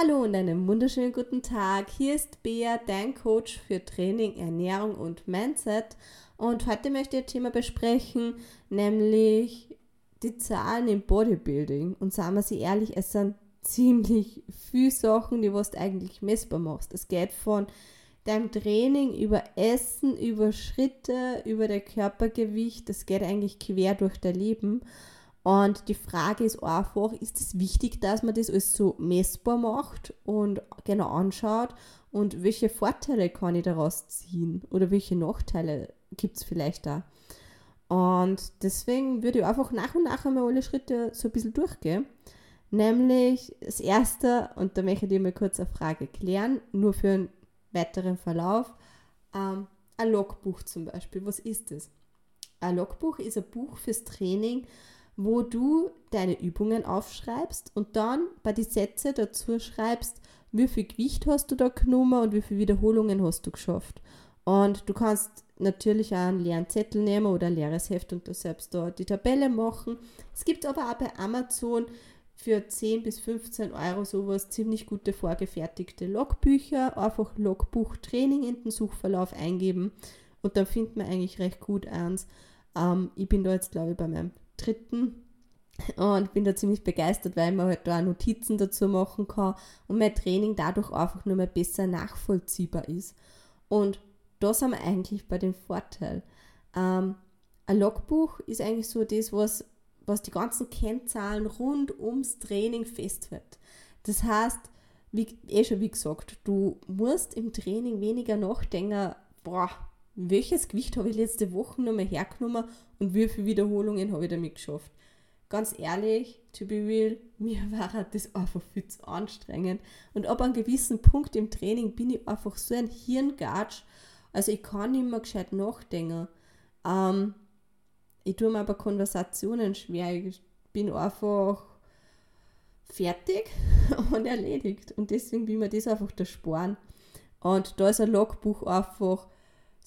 Hallo und einen wunderschönen guten Tag. Hier ist Bea, dein Coach für Training, Ernährung und Mindset. Und heute möchte ich ein Thema besprechen, nämlich die Zahlen im Bodybuilding. Und sagen wir sie ehrlich, es sind ziemlich viele Sachen, die du eigentlich messbar machst. Es geht von deinem Training über Essen, über Schritte, über dein Körpergewicht. Es geht eigentlich quer durch dein Leben. Und die Frage ist einfach, ist es wichtig, dass man das alles so messbar macht und genau anschaut und welche Vorteile kann ich daraus ziehen oder welche Nachteile gibt es vielleicht da? Und deswegen würde ich einfach nach und nach einmal alle Schritte so ein bisschen durchgehen. Nämlich das erste, und da möchte ich dir mal kurz eine Frage klären, nur für einen weiteren Verlauf. Ähm, ein Logbuch zum Beispiel, was ist das? Ein Logbuch ist ein Buch fürs Training, wo du deine Übungen aufschreibst und dann bei den Sätzen dazu schreibst, wie viel Gewicht hast du da genommen und wie viele Wiederholungen hast du geschafft. Und du kannst natürlich auch einen leeren Zettel nehmen oder ein leeres Heft und da selbst da die Tabelle machen. Es gibt aber auch bei Amazon für 10 bis 15 Euro sowas ziemlich gute vorgefertigte Logbücher. Einfach Logbuch Training in den Suchverlauf eingeben und dann findet man eigentlich recht gut eins. Ähm, ich bin da jetzt, glaube ich, bei meinem dritten und bin da ziemlich begeistert, weil man halt da auch Notizen dazu machen kann und mein Training dadurch einfach nur mehr besser nachvollziehbar ist. Und da sind wir eigentlich bei dem Vorteil. Ähm, ein Logbuch ist eigentlich so das, was, was die ganzen Kennzahlen rund ums Training festhält. Das heißt, wie eh schon wie gesagt, du musst im Training weniger nachdenken, boah, welches Gewicht habe ich letzte Woche nochmal hergenommen und wie viele Wiederholungen habe ich damit geschafft. Ganz ehrlich, to be real, mir war das einfach viel zu anstrengend. Und ab einem gewissen Punkt im Training bin ich einfach so ein Hirngatsch, also ich kann nicht mehr gescheit nachdenken. Ähm, ich tue mir aber Konversationen schwer. Ich bin einfach fertig und erledigt. Und deswegen will mir das einfach der Sparen. Und da ist ein Logbuch einfach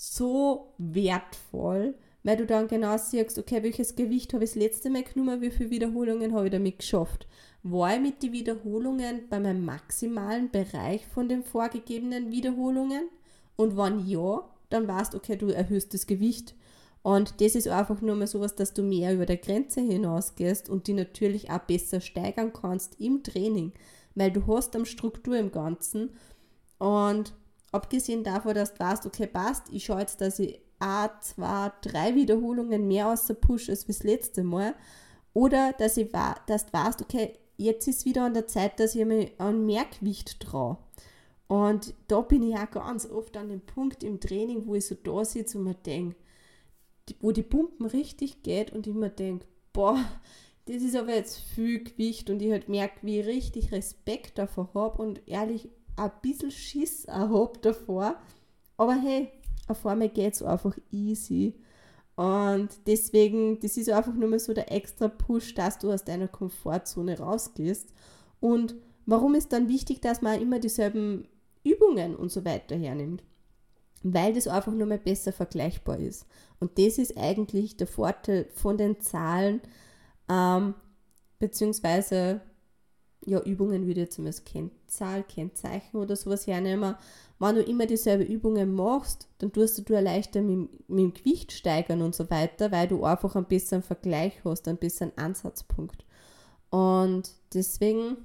so wertvoll, weil du dann genau siehst, okay, welches Gewicht habe ich das letzte Mal genommen, wie viele Wiederholungen habe ich damit geschafft. War ich mit den Wiederholungen bei meinem maximalen Bereich von den vorgegebenen Wiederholungen? Und wenn ja, dann weißt okay, du erhöhst das Gewicht. Und das ist einfach nur mal sowas, dass du mehr über der Grenze hinausgehst und die natürlich auch besser steigern kannst im Training, weil du hast am Struktur im Ganzen. Und abgesehen davon, dass du weißt, okay, passt, ich schaue jetzt, dass ich ein, zwei, drei Wiederholungen mehr aus der Push als das letzte Mal. Oder dass, ich, dass du weißt, okay, jetzt ist wieder an der Zeit, dass ich mir an mehr Gewicht traue. Und da bin ich auch ganz oft an dem Punkt im Training, wo ich so da sitze und mir denke, wo die Pumpen richtig geht und ich mir denke, boah, das ist aber jetzt viel Gewicht und ich halt merke, wie ich richtig Respekt davor habe und ehrlich ein bisschen Schiss habe davor. Aber hey, auf einmal geht es einfach easy. Und deswegen, das ist einfach nur mal so der extra Push, dass du aus deiner Komfortzone rausgehst. Und warum ist dann wichtig, dass man immer dieselben Übungen und so weiter hernimmt? Weil das einfach nur mal besser vergleichbar ist. Und das ist eigentlich der Vorteil von den Zahlen, ähm, beziehungsweise ja, Übungen würde ich als Kennzahl, Kennzeichen oder sowas hernehmen. Wenn du immer dieselbe Übungen machst, dann tust du leichter mit, mit dem Gewicht steigern und so weiter, weil du einfach ein bisschen Vergleich hast, ein bisschen Ansatzpunkt. Und deswegen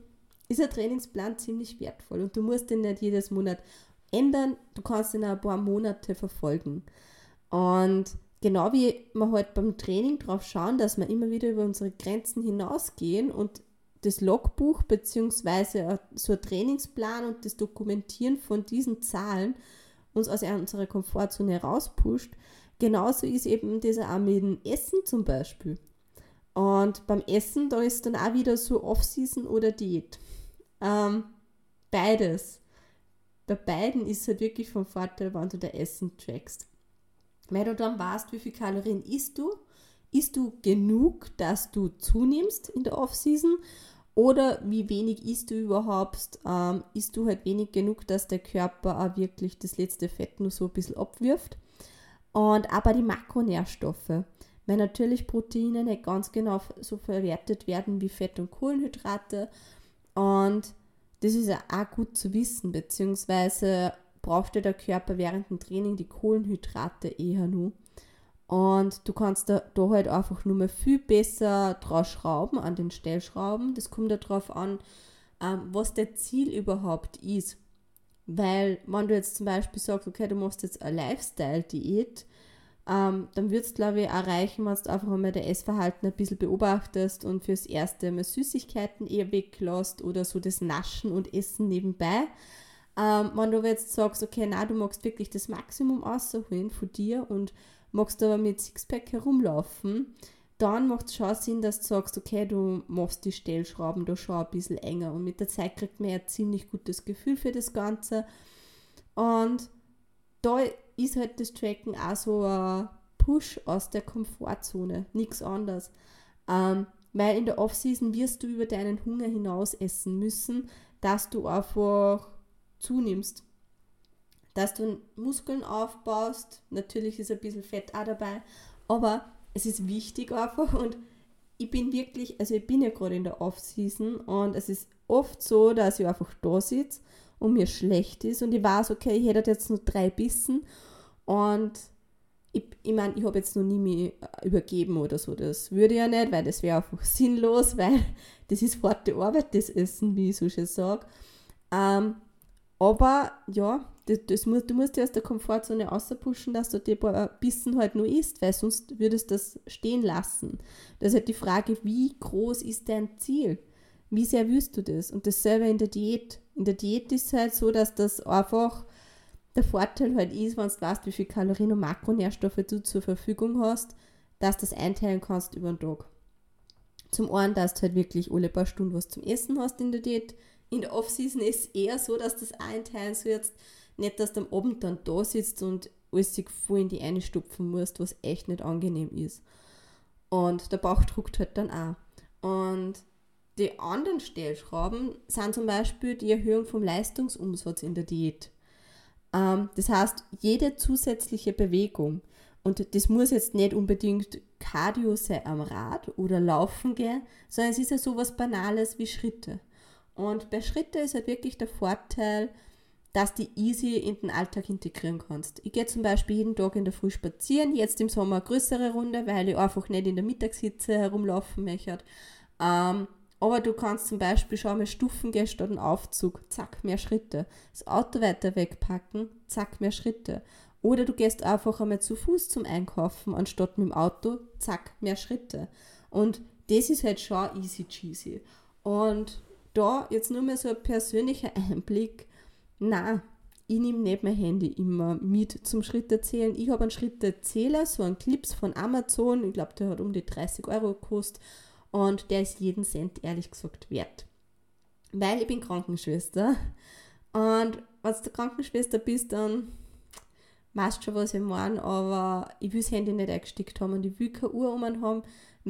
ist ein Trainingsplan ziemlich wertvoll und du musst den nicht jedes Monat ändern, du kannst ihn ein paar Monate verfolgen. Und genau wie wir halt beim Training darauf schauen, dass wir immer wieder über unsere Grenzen hinausgehen und das Logbuch bzw. so ein Trainingsplan und das Dokumentieren von diesen Zahlen uns aus unserer Komfortzone herauspusht. Genauso ist eben das auch mit dem Essen zum Beispiel. Und beim Essen, da ist dann auch wieder so Off-Season oder Diät. Ähm, beides. Bei beiden ist es halt wirklich vom Vorteil, wenn du dein Essen trackst. Weil du dann weißt, wie viel Kalorien isst du Isst du genug, dass du zunimmst in der Off-Season? Oder wie wenig isst du überhaupt? Ähm, isst du halt wenig genug, dass der Körper auch wirklich das letzte Fett nur so ein bisschen abwirft? Und aber die Makronährstoffe, weil natürlich Proteine nicht ganz genau so verwertet werden wie Fett und Kohlenhydrate. Und das ist ja auch gut zu wissen, beziehungsweise braucht der Körper während dem Training die Kohlenhydrate eher nur. Und du kannst da, da halt einfach nur mal viel besser drauf schrauben, an den Stellschrauben. Das kommt darauf an, ähm, was der Ziel überhaupt ist. Weil, wenn du jetzt zum Beispiel sagst, okay, du machst jetzt eine Lifestyle-Diät, ähm, dann wird es, glaube ich, erreichen, wenn du einfach einmal das Essverhalten ein bisschen beobachtest und fürs Erste mal Süßigkeiten eher weglässt oder so das Naschen und Essen nebenbei. Ähm, wenn du jetzt sagst, okay, na, du magst wirklich das Maximum rausholen von dir und magst aber mit Sixpack herumlaufen, dann macht es schon Sinn, dass du sagst, okay, du machst die Stellschrauben da schon ein bisschen enger und mit der Zeit kriegt man ja ein ziemlich gutes Gefühl für das Ganze. Und da ist halt das Tracken auch so ein Push aus der Komfortzone, nichts anderes. Ähm, weil in der Offseason wirst du über deinen Hunger hinaus essen müssen, dass du einfach zunimmst dass du Muskeln aufbaust. Natürlich ist ein bisschen Fett auch dabei, aber es ist wichtig einfach und ich bin wirklich, also ich bin ja gerade in der Off-Season und es ist oft so, dass ich einfach da sitze und mir schlecht ist und ich weiß, okay, ich hätte jetzt nur drei Bissen und ich, ich meine, ich habe jetzt noch nie mich übergeben oder so. Das würde ja nicht, weil das wäre einfach sinnlos, weil das ist harte Arbeit, das Essen, wie ich so schön sage. Ähm, aber ja, das, das muss, du musst dich aus der Komfortzone auspushen, dass du die paar Bissen halt nur isst, weil sonst würdest du das stehen lassen. Das ist halt die Frage, wie groß ist dein Ziel? Wie sehr willst du das? Und dasselbe in der Diät. In der Diät ist es halt so, dass das einfach der Vorteil halt ist, wenn du weißt, wie viel Kalorien und Makronährstoffe du zur Verfügung hast, dass du das einteilen kannst über den Tag. Zum einen, dass du halt wirklich alle paar Stunden was zum Essen hast in der Diät. In der Off-Season ist es eher so, dass das einteilen sollst, nicht, dass du am Abend dann da sitzt und alles sich voll in die eine stupfen musst, was echt nicht angenehm ist. Und der Bauch druckt halt dann auch. Und die anderen Stellschrauben sind zum Beispiel die Erhöhung vom Leistungsumsatz in der Diät. Ähm, das heißt, jede zusätzliche Bewegung, und das muss jetzt nicht unbedingt Cardio sein am Rad oder Laufen gehen, sondern es ist ja sowas Banales wie Schritte. Und bei Schritte ist halt wirklich der Vorteil, dass du easy in den Alltag integrieren kannst. Ich gehe zum Beispiel jeden Tag in der Früh spazieren, jetzt im Sommer eine größere Runde, weil ich einfach nicht in der Mittagshitze herumlaufen möchte. Ähm, aber du kannst zum Beispiel schon mal Stufen gehen statt einen Aufzug, zack, mehr Schritte. Das Auto weiter wegpacken, zack, mehr Schritte. Oder du gehst einfach einmal zu Fuß zum Einkaufen, anstatt mit dem Auto, zack, mehr Schritte. Und das ist halt schon easy cheesy. Und da jetzt nur mal so ein persönlicher Einblick, na, ich nehme nicht mein Handy immer mit zum Schrittezählen. Ich habe einen Schrittezähler, so einen Clips von Amazon. Ich glaube, der hat um die 30 Euro gekostet. Und der ist jeden Cent ehrlich gesagt wert. Weil ich bin Krankenschwester. Und wenn du Krankenschwester bist, dann weißt du schon, was ich meine. Aber ich will das Handy nicht eingesteckt haben und ich will keine Uhr um haben,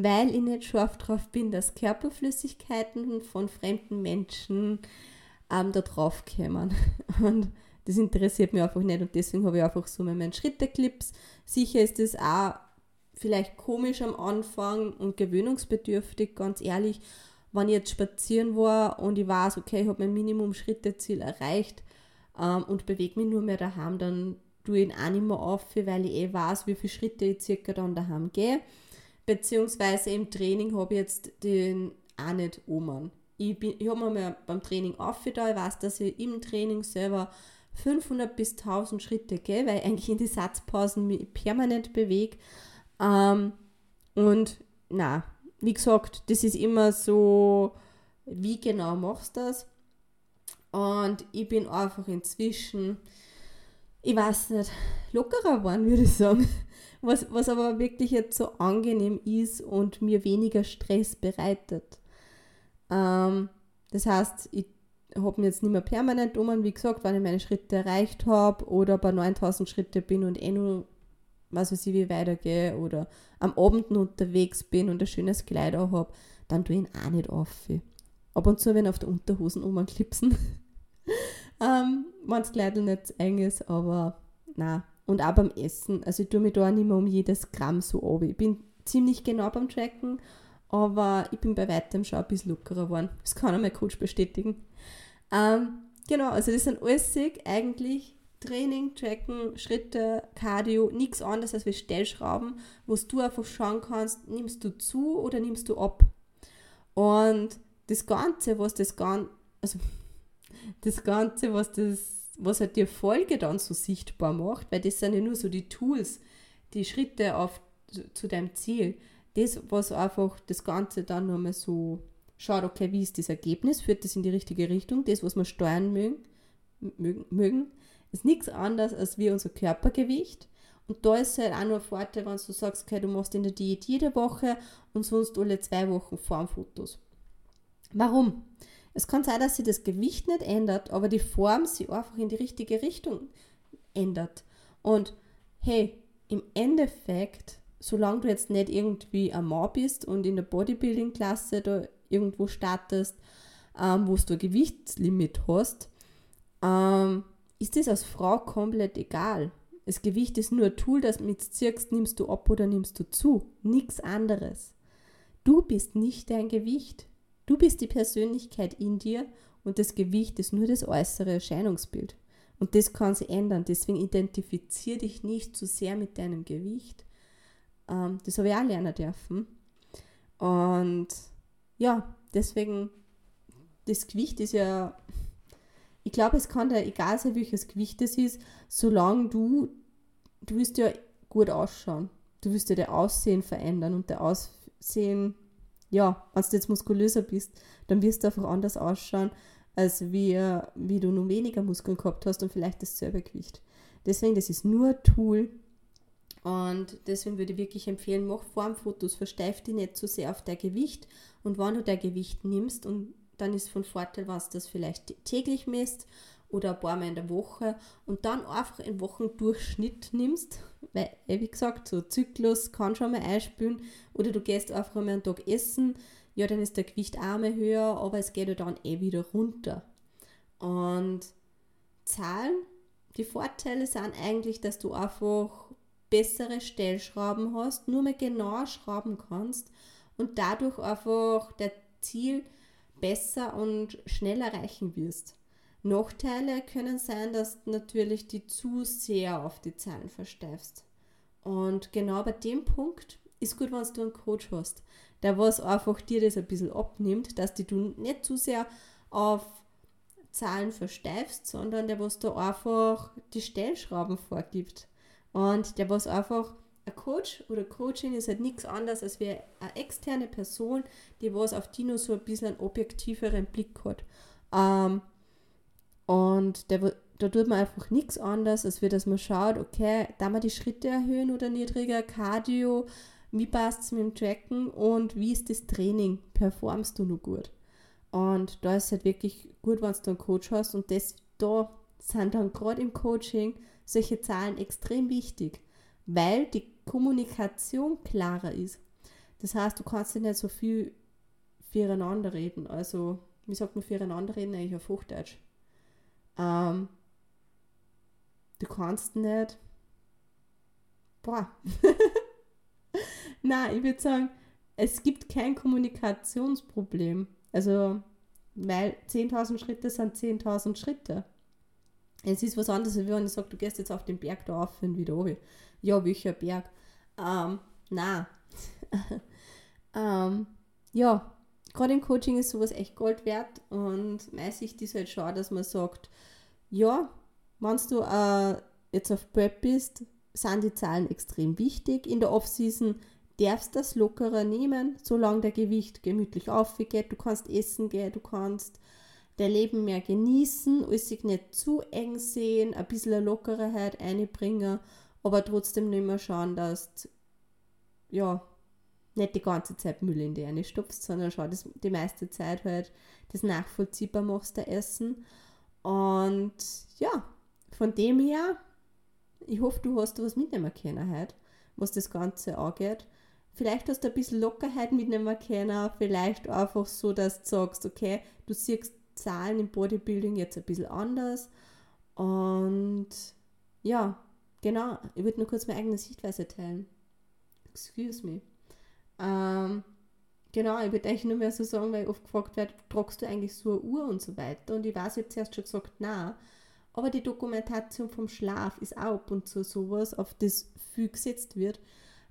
weil ich nicht scharf drauf bin, dass Körperflüssigkeiten von fremden Menschen ähm, da drauf kämen. Und das interessiert mich einfach nicht und deswegen habe ich einfach so meine Schritteclips. Sicher ist das auch vielleicht komisch am Anfang und gewöhnungsbedürftig, ganz ehrlich, wenn ich jetzt spazieren war und ich weiß, okay, ich habe mein Minimum-Schritteziel erreicht ähm, und bewege mich nur mehr daheim, dann tue ich ihn auch nicht mehr auf, weil ich eh weiß, wie viele Schritte ich circa dann daheim gehe. Beziehungsweise im Training habe ich jetzt den auch nicht oben ich, ich habe mir beim Training aufgetan, ich weiß, dass ich im Training selber 500 bis 1000 Schritte gehe, weil ich eigentlich in die Satzpausen mich permanent bewege. Ähm, und na, wie gesagt, das ist immer so, wie genau machst du das? Und ich bin einfach inzwischen, ich weiß nicht, lockerer geworden, würde ich sagen. Was, was aber wirklich jetzt so angenehm ist und mir weniger Stress bereitet. Ähm, das heißt, ich habe mir jetzt nicht mehr permanent um, wie gesagt, wenn ich meine Schritte erreicht habe oder bei 9000 Schritte bin und eh nur, was weiß ich, wie weitergehe oder am Abend unterwegs bin und ein schönes Kleid auch habe, dann tue ich ihn auch nicht auf. Ab und zu, wenn auf der Unterhosen umklipsen, ähm, wenn das Kleid nicht eng ist, aber na Und auch beim Essen, also ich tue mich da nicht mehr um jedes Gramm so ab. Ich bin ziemlich genau beim Tracken aber ich bin bei weitem schon ein bisschen lockerer geworden. Das kann auch mein Coach bestätigen. Ähm, genau, also das sind alles eigentlich Training, Tracken, Schritte, Cardio, nichts anderes als wie Stellschrauben, wo du einfach schauen kannst, nimmst du zu oder nimmst du ab. Und das Ganze, was das Ganze, also das Ganze, was das, was halt die Folge dann so sichtbar macht, weil das sind ja nur so die Tools, die Schritte auf zu deinem Ziel. Das, was einfach das Ganze dann nochmal so schaut, okay, wie ist das Ergebnis, führt das in die richtige Richtung, das, was wir steuern mögen, mögen, mögen ist nichts anderes als wie unser Körpergewicht. Und da ist halt auch nur ein Vorteil, wenn du sagst, okay, du machst in der Diät jede Woche und sonst alle zwei Wochen Formfotos. Warum? Es kann sein, dass sich das Gewicht nicht ändert, aber die Form sich einfach in die richtige Richtung ändert. Und hey, im Endeffekt, solange du jetzt nicht irgendwie ein Mann bist und in der Bodybuilding-Klasse da irgendwo startest, ähm, wo du ein Gewichtslimit hast, ähm, ist das als Frau komplett egal. Das Gewicht ist nur ein Tool, das mit zirkst, nimmst du ab oder nimmst du zu. Nichts anderes. Du bist nicht dein Gewicht. Du bist die Persönlichkeit in dir und das Gewicht ist nur das äußere Erscheinungsbild. Und das kann sich ändern. Deswegen identifiziere dich nicht zu sehr mit deinem Gewicht. Ähm, das habe ich auch lernen dürfen. Und ja, deswegen, das Gewicht ist ja ich glaube, es kann dir egal sein, welches Gewicht es ist, solange du, du willst ja gut ausschauen. Du willst ja dein Aussehen verändern und dein Aussehen, ja, wenn du jetzt muskulöser bist, dann wirst du einfach anders ausschauen, als wie, wie du nur weniger Muskeln gehabt hast und vielleicht dasselbe Gewicht. Deswegen, das ist nur ein Tool, und deswegen würde ich wirklich empfehlen, mach Formfotos, versteif dich nicht zu so sehr auf dein Gewicht. Und wenn du dein Gewicht nimmst und dann ist von Vorteil, was das vielleicht täglich misst oder ein paar Mal in der Woche und dann einfach einen Wochendurchschnitt nimmst, weil, wie gesagt, so Zyklus kann schon mal einspülen oder du gehst einfach einmal einen Tag essen, ja, dann ist der Gewicht auch mal höher, aber es geht ja dann eh wieder runter. Und Zahlen, die Vorteile sind eigentlich, dass du einfach bessere Stellschrauben hast, nur mehr genau schrauben kannst und dadurch einfach der Ziel besser und schneller erreichen wirst. Nachteile können sein, dass natürlich die zu sehr auf die Zahlen versteifst. Und genau bei dem Punkt ist gut, wenn du einen Coach hast, der was einfach dir das ein bisschen abnimmt, dass die du nicht zu sehr auf Zahlen versteifst, sondern der was da einfach die Stellschrauben vorgibt. Und der was einfach ein Coach oder Coaching ist halt nichts anderes als wie eine externe Person, die was auf die nur so ein bisschen einen objektiveren Blick hat. Ähm, und der, da tut man einfach nichts anderes, als wie dass man schaut, okay, da man die Schritte erhöhen oder niedriger, Cardio, wie passt es mit dem Tracken und wie ist das Training, performst du nur gut. Und da ist es halt wirklich gut, wenn du einen Coach hast und das, da sind dann gerade im Coaching solche Zahlen extrem wichtig, weil die Kommunikation klarer ist. Das heißt, du kannst nicht so viel füreinander reden. Also, wie sagt man füreinander reden eigentlich auf Hochdeutsch? Ähm, du kannst nicht. Boah. Nein, ich würde sagen, es gibt kein Kommunikationsproblem. Also, weil 10.000 Schritte sind 10.000 Schritte. Es ist was anderes, als wenn ich sage, du gehst jetzt auf den Berg da auf und wieder runter. Ja, welcher Berg? Ähm, na. ähm, ja, gerade im Coaching ist sowas echt Gold wert und meine Sicht ist halt schon, dass man sagt, ja, wenn du äh, jetzt auf Prep bist, sind die Zahlen extrem wichtig. In der Offseason darfst du das lockerer nehmen, solange der Gewicht gemütlich aufgeht. Du kannst essen gehen, du kannst dein Leben mehr genießen, sich nicht zu eng sehen, ein bisschen Lockerheit einbringen aber trotzdem nicht mehr schauen, dass du, ja, nicht die ganze Zeit Müll in die eine stopfst, sondern schau, dass die meiste Zeit halt das nachvollziehbar machst, der Essen. Und ja, von dem her, ich hoffe, du hast was mitnehmen können heute, was das Ganze angeht. Vielleicht hast du ein bisschen Lockerheit mitnehmen können, vielleicht einfach so, dass du sagst, okay, du siehst Zahlen im Bodybuilding jetzt ein bisschen anders. Und ja, Genau, ich würde nur kurz meine eigene Sichtweise teilen. Excuse me. Ähm, genau, ich würde eigentlich nur mehr so sagen, weil ich oft gefragt werde, tragst du eigentlich so eine Uhr und so weiter. Und ich weiß, ich habe zuerst schon gesagt, nein. Aber die Dokumentation vom Schlaf ist auch ab und zu sowas, auf das viel gesetzt wird.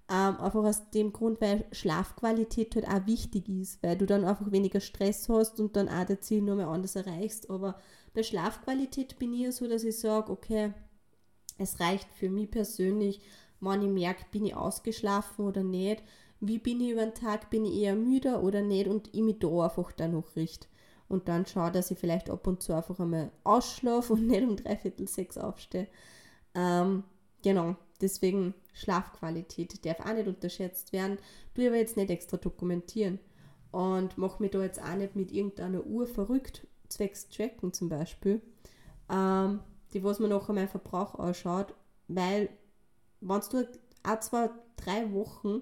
Ähm, einfach aus dem Grund, weil Schlafqualität halt auch wichtig ist, weil du dann einfach weniger Stress hast und dann auch das Ziel nur mehr anders erreichst. Aber bei Schlafqualität bin ich ja so, dass ich sage, okay, es reicht für mich persönlich, wenn ich merke, bin ich ausgeschlafen oder nicht, wie bin ich über den Tag, bin ich eher müde oder nicht und ich mich da einfach dann noch richte. Und dann schaue, dass ich vielleicht ab und zu einfach einmal ausschlafe und nicht um dreiviertel sechs aufstehe. Ähm, genau, deswegen Schlafqualität darf auch nicht unterschätzt werden. Du aber jetzt nicht extra dokumentieren und mache mich da jetzt auch nicht mit irgendeiner Uhr verrückt, zwecks Tracken zum Beispiel, ähm, die was man nachher meinen Verbrauch ausschaut, weil wenn du auch zwei, drei Wochen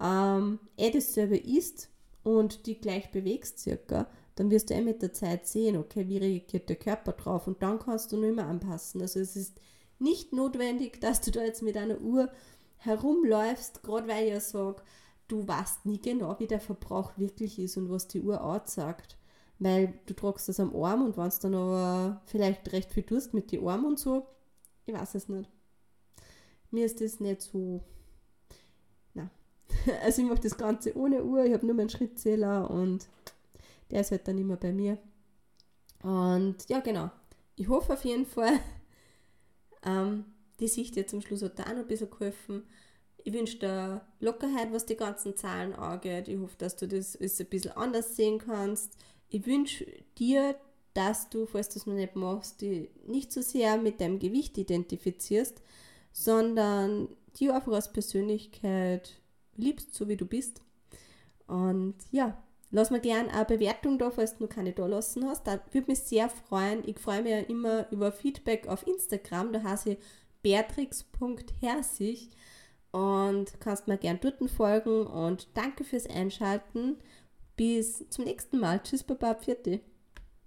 ähm, eh dasselbe isst und die gleich bewegst circa, dann wirst du eh mit der Zeit sehen, okay, wie reagiert der Körper drauf und dann kannst du nur immer anpassen. Also es ist nicht notwendig, dass du da jetzt mit einer Uhr herumläufst, gerade weil ich ja sage, du weißt nie genau, wie der Verbrauch wirklich ist und was die Uhr aussagt. Weil du tragst das am Arm und wenn es dann aber vielleicht recht viel tust mit den Armen und so, ich weiß es nicht. Mir ist das nicht so. Also ich mache das Ganze ohne Uhr, ich habe nur meinen Schrittzähler und der ist halt dann immer bei mir. Und ja, genau. Ich hoffe auf jeden Fall, ähm, die Sicht jetzt zum Schluss hat da auch noch ein bisschen geholfen. Ich wünsche dir Lockerheit, was die ganzen Zahlen angeht. Ich hoffe, dass du das ein bisschen anders sehen kannst. Ich wünsche dir, dass du, falls du es noch nicht machst, die nicht so sehr mit deinem Gewicht identifizierst, sondern die einfach als Persönlichkeit liebst, so wie du bist. Und ja, lass mir gerne eine Bewertung da, falls du noch keine da lassen hast. Da würde mich sehr freuen. Ich freue mich ja immer über Feedback auf Instagram. Da heiße ich beatrix.herzig und kannst mir gerne dort folgen und danke fürs Einschalten. Bis zum nächsten Mal. Tschüss, Baba, Pfiat